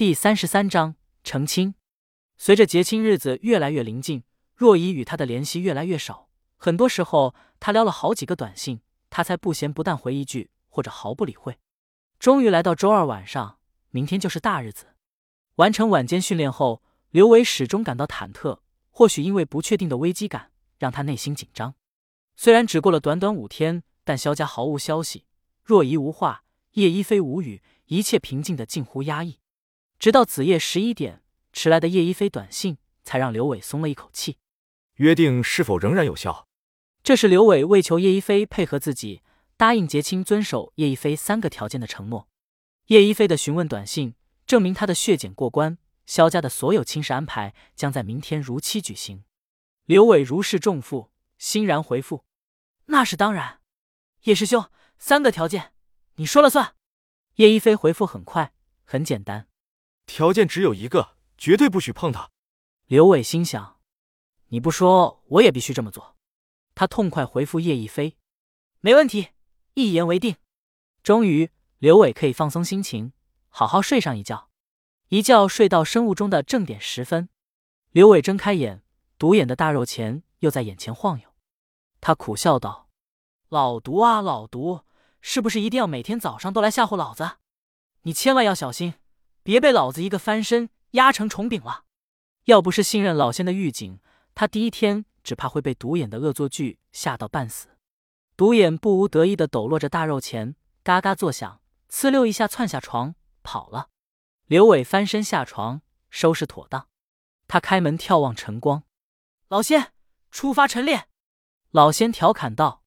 第三十三章成亲。随着结亲日子越来越临近，若依与他的联系越来越少。很多时候，他撩了好几个短信，他才不咸不淡回一句，或者毫不理会。终于来到周二晚上，明天就是大日子。完成晚间训练后，刘伟始终感到忐忑。或许因为不确定的危机感，让他内心紧张。虽然只过了短短五天，但萧家毫无消息，若依无话，叶一飞无语，一切平静的近乎压抑。直到子夜十一点，迟来的叶一飞短信才让刘伟松了一口气。约定是否仍然有效？这是刘伟为求叶一飞配合自己，答应结清、遵守叶一飞三个条件的承诺。叶一飞的询问短信证明他的血检过关，萧家的所有亲事安排将在明天如期举行。刘伟如释重负，欣然回复：“那是当然，叶师兄，三个条件你说了算。”叶一飞回复很快，很简单。条件只有一个，绝对不许碰他。刘伟心想：“你不说，我也必须这么做。”他痛快回复叶一飞：“没问题，一言为定。”终于，刘伟可以放松心情，好好睡上一觉。一觉睡到生物钟的正点十分，刘伟睁开眼，独眼的大肉钱又在眼前晃悠。他苦笑道：“老毒啊，老毒，是不是一定要每天早上都来吓唬老子？你千万要小心。”别被老子一个翻身压成虫饼了！要不是信任老仙的预警，他第一天只怕会被独眼的恶作剧吓到半死。独眼不无得意的抖落着大肉钱，嘎嘎作响，呲溜一下窜下床跑了。刘伟翻身下床，收拾妥当，他开门眺望晨光。老仙，出发晨练。老仙调侃道：“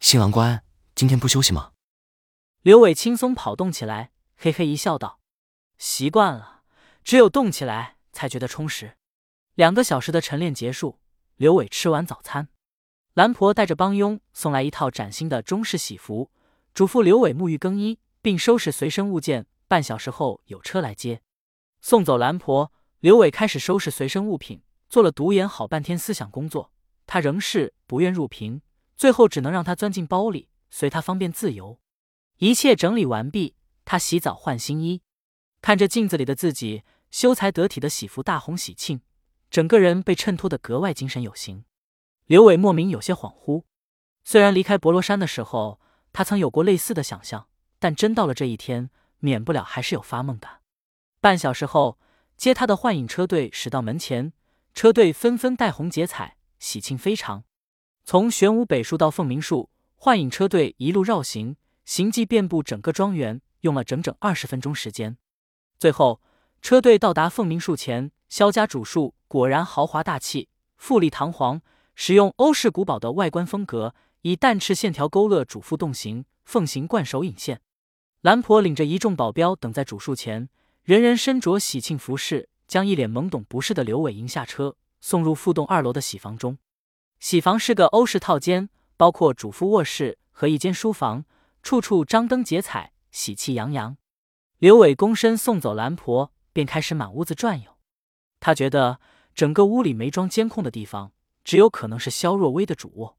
新郎官今天不休息吗？”刘伟轻松跑动起来，嘿嘿一笑道。习惯了，只有动起来才觉得充实。两个小时的晨练结束，刘伟吃完早餐，兰婆带着帮佣送来一套崭新的中式喜服，嘱咐刘伟沐浴更衣，并收拾随身物件。半小时后有车来接，送走兰婆，刘伟开始收拾随身物品。做了独眼好半天思想工作，他仍是不愿入屏，最后只能让他钻进包里，随他方便自由。一切整理完毕，他洗澡换新衣。看着镜子里的自己，修才得体的喜服大红喜庆，整个人被衬托的格外精神有型。刘伟莫名有些恍惚，虽然离开博罗山的时候，他曾有过类似的想象，但真到了这一天，免不了还是有发梦感。半小时后，接他的幻影车队驶到门前，车队纷纷带红结彩，喜庆非常。从玄武北树到凤鸣树，幻影车队一路绕行，行迹遍布整个庄园，用了整整二十分钟时间。最后，车队到达凤鸣树前，萧家主树果然豪华大气、富丽堂皇，使用欧式古堡的外观风格，以淡赤线条勾勒主副动形，凤形冠首引线。兰婆领着一众保镖等在主树前，人人身着喜庆服饰，将一脸懵懂不适的刘伟迎下车，送入副栋二楼的喜房中。喜房是个欧式套间，包括主副卧室和一间书房，处处张灯结彩，喜气洋洋。刘伟躬身送走兰婆，便开始满屋子转悠。他觉得整个屋里没装监控的地方，只有可能是肖若薇的主卧。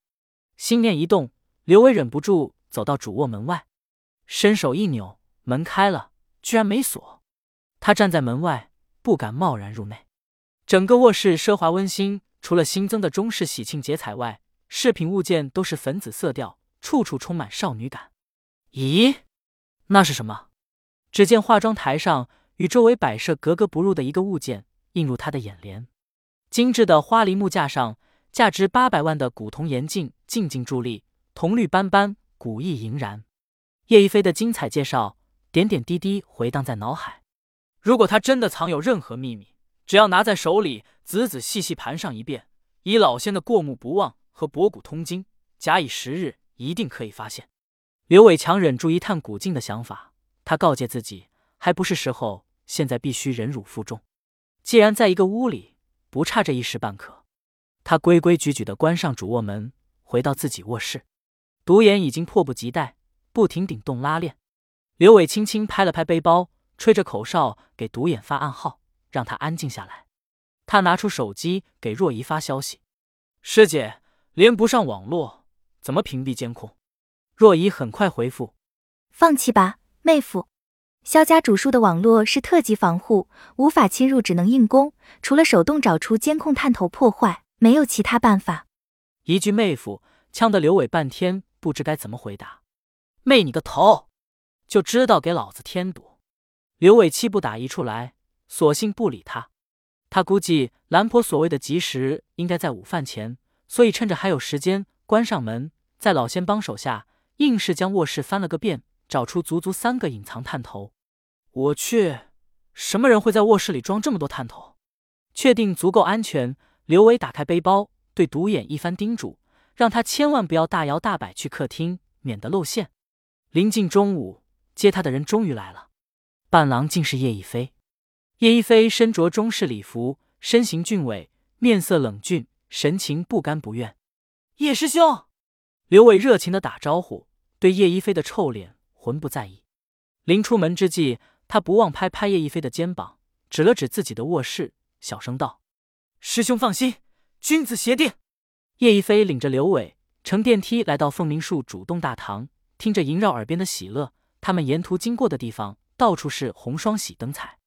心念一动，刘伟忍不住走到主卧门外，伸手一扭，门开了，居然没锁。他站在门外，不敢贸然入内。整个卧室奢华温馨，除了新增的中式喜庆节彩外，饰品物件都是粉紫色调，处处充满少女感。咦，那是什么？只见化妆台上与周围摆设格格不入的一个物件映入他的眼帘，精致的花梨木架上，价值八百万的古铜眼镜静静伫立，铜绿斑斑，古意盈然。叶一飞的精彩介绍点点滴滴回荡在脑海。如果他真的藏有任何秘密，只要拿在手里，仔仔细细盘上一遍，以老仙的过目不忘和博古通今，假以时日，一定可以发现。刘伟强忍住一探古镜的想法。他告诫自己，还不是时候，现在必须忍辱负重。既然在一个屋里，不差这一时半刻。他规规矩矩的关上主卧门，回到自己卧室。独眼已经迫不及待，不停顶动拉链。刘伟轻轻拍了拍背包，吹着口哨给独眼发暗号，让他安静下来。他拿出手机给若仪发消息：“师姐，连不上网络，怎么屏蔽监控？”若仪很快回复：“放弃吧。”妹夫，萧家主树的网络是特级防护，无法侵入，只能硬攻。除了手动找出监控探头破坏，没有其他办法。一句妹夫，呛得刘伟半天不知该怎么回答。妹你个头，就知道给老子添堵！刘伟气不打一处来，索性不理他。他估计兰婆所谓的及时，应该在午饭前，所以趁着还有时间，关上门，在老仙帮手下，硬是将卧室翻了个遍。找出足足三个隐藏探头，我去，什么人会在卧室里装这么多探头？确定足够安全，刘伟打开背包，对独眼一番叮嘱，让他千万不要大摇大摆去客厅，免得露馅。临近中午，接他的人终于来了，伴郎竟是叶一飞。叶一飞身着中式礼服，身形俊伟，面色冷峻，神情不甘不愿。叶师兄，刘伟热情的打招呼，对叶一飞的臭脸。浑不在意。临出门之际，他不忘拍拍叶一飞的肩膀，指了指自己的卧室，小声道：“师兄放心，君子协定。”叶一飞领着刘伟乘电梯来到凤鸣树主动大堂，听着萦绕耳边的喜乐。他们沿途经过的地方，到处是红双喜灯彩。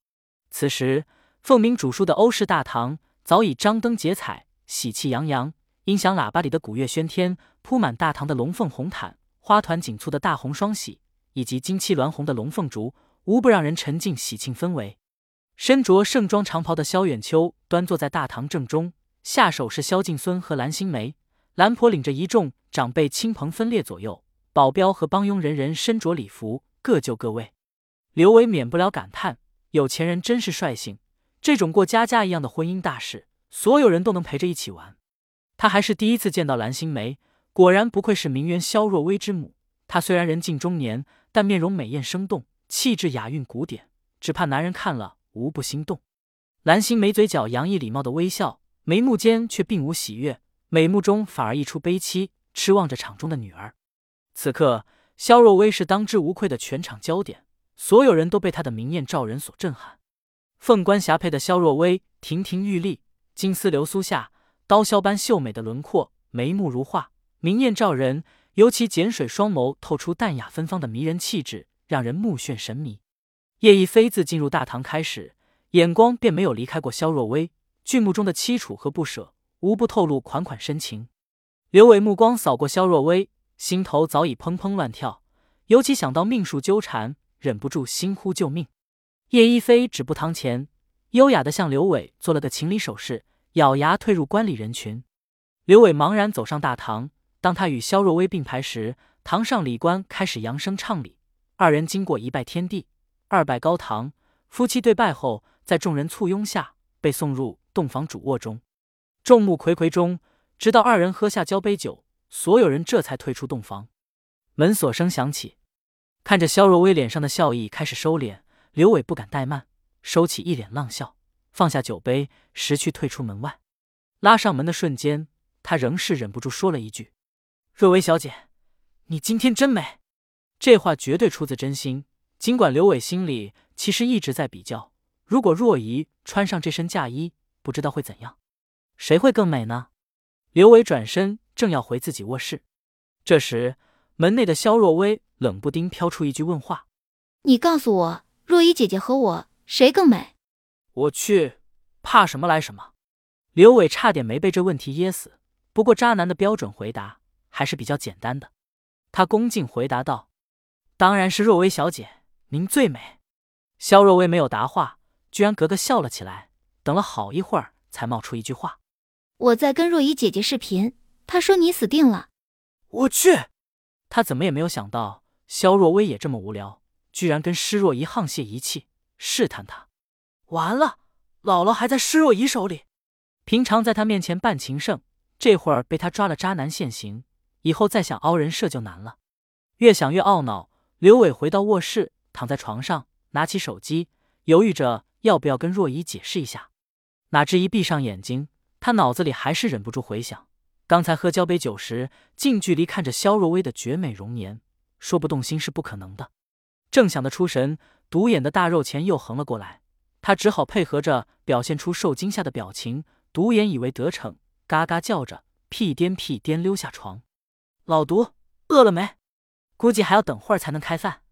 此时，凤鸣主树的欧式大堂早已张灯结彩，喜气洋洋。音响喇叭里的鼓乐喧天，铺满大堂的龙凤红毯，花团锦簇的大红双喜。以及金漆鸾红的龙凤烛，无不让人沉浸喜庆氛围。身着盛装长袍的萧远秋端坐在大堂正中，下手是萧敬孙和蓝心湄。兰婆领着一众长辈亲朋分列左右，保镖和帮佣人人身着礼服，各就各位。刘伟免不了感叹：有钱人真是率性，这种过家家一样的婚姻大事，所有人都能陪着一起玩。他还是第一次见到蓝心湄，果然不愧是名媛萧若薇之母。她虽然人近中年。但面容美艳生动，气质雅韵古典，只怕男人看了无不心动。蓝心眉嘴角洋溢礼貌的微笑，眉目间却并无喜悦，美目中反而溢出悲戚，痴望着场中的女儿。此刻，萧若薇是当之无愧的全场焦点，所有人都被她的明艳照人所震撼。凤冠霞帔的萧若薇亭亭玉立，金丝流苏下，刀削般秀美的轮廓，眉目如画，明艳照人。尤其碱水双眸透出淡雅芬芳的迷人气质，让人目眩神迷。叶一飞自进入大堂开始，眼光便没有离开过萧若薇，俊目中的凄楚和不舍，无不透露款款深情。刘伟目光扫过萧若薇，心头早已砰砰乱跳，尤其想到命数纠缠，忍不住心呼救命。叶一飞止步堂前，优雅的向刘伟做了个行礼手势，咬牙退入观礼人群。刘伟茫然走上大堂。当他与萧若薇并排时，堂上礼官开始扬声唱礼。二人经过一拜天地，二拜高堂，夫妻对拜后，在众人簇拥下被送入洞房主卧中。众目睽睽中，直到二人喝下交杯酒，所有人这才退出洞房。门锁声响起，看着萧若薇脸上的笑意开始收敛，刘伟不敢怠慢，收起一脸浪笑，放下酒杯，识趣退出门外。拉上门的瞬间，他仍是忍不住说了一句。若薇小姐，你今天真美。这话绝对出自真心。尽管刘伟心里其实一直在比较，如果若仪穿上这身嫁衣，不知道会怎样，谁会更美呢？刘伟转身正要回自己卧室，这时门内的肖若薇冷不丁飘出一句问话：“你告诉我，若仪姐姐和我谁更美？”我去，怕什么来什么。刘伟差点没被这问题噎死。不过渣男的标准回答。还是比较简单的，他恭敬回答道：“当然是若薇小姐，您最美。”肖若薇没有答话，居然咯咯笑了起来。等了好一会儿，才冒出一句话：“我在跟若依姐姐视频，她说你死定了。”我去，他怎么也没有想到肖若薇也这么无聊，居然跟施若仪沆瀣一气，试探他。完了，姥姥还在施若仪手里。平常在他面前扮情圣，这会儿被他抓了渣男现行。以后再想凹人设就难了，越想越懊恼。刘伟回到卧室，躺在床上，拿起手机，犹豫着要不要跟若仪解释一下。哪知一闭上眼睛，他脑子里还是忍不住回想刚才喝交杯酒时，近距离看着肖若薇的绝美容颜，说不动心是不可能的。正想得出神，独眼的大肉钳又横了过来，他只好配合着表现出受惊吓的表情。独眼以为得逞，嘎嘎叫着，屁颠屁颠溜下床。老毒，饿了没？估计还要等会儿才能开饭。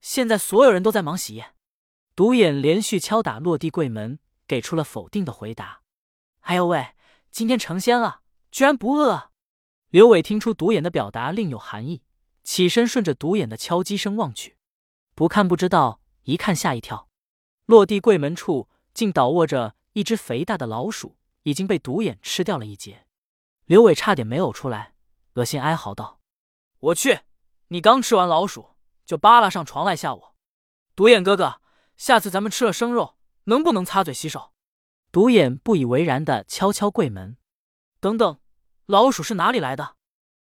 现在所有人都在忙喜宴。独眼连续敲打落地柜门，给出了否定的回答。哎呦喂，今天成仙了，居然不饿！刘伟听出独眼的表达另有含义，起身顺着独眼的敲击声望去，不看不知道，一看吓一跳。落地柜门处竟倒卧着一只肥大的老鼠，已经被独眼吃掉了一截。刘伟差点没呕出来，恶心哀嚎道：“我去，你刚吃完老鼠就扒拉上床来吓我！独眼哥哥，下次咱们吃了生肉，能不能擦嘴洗手？”独眼不以为然的敲敲柜门：“等等，老鼠是哪里来的？”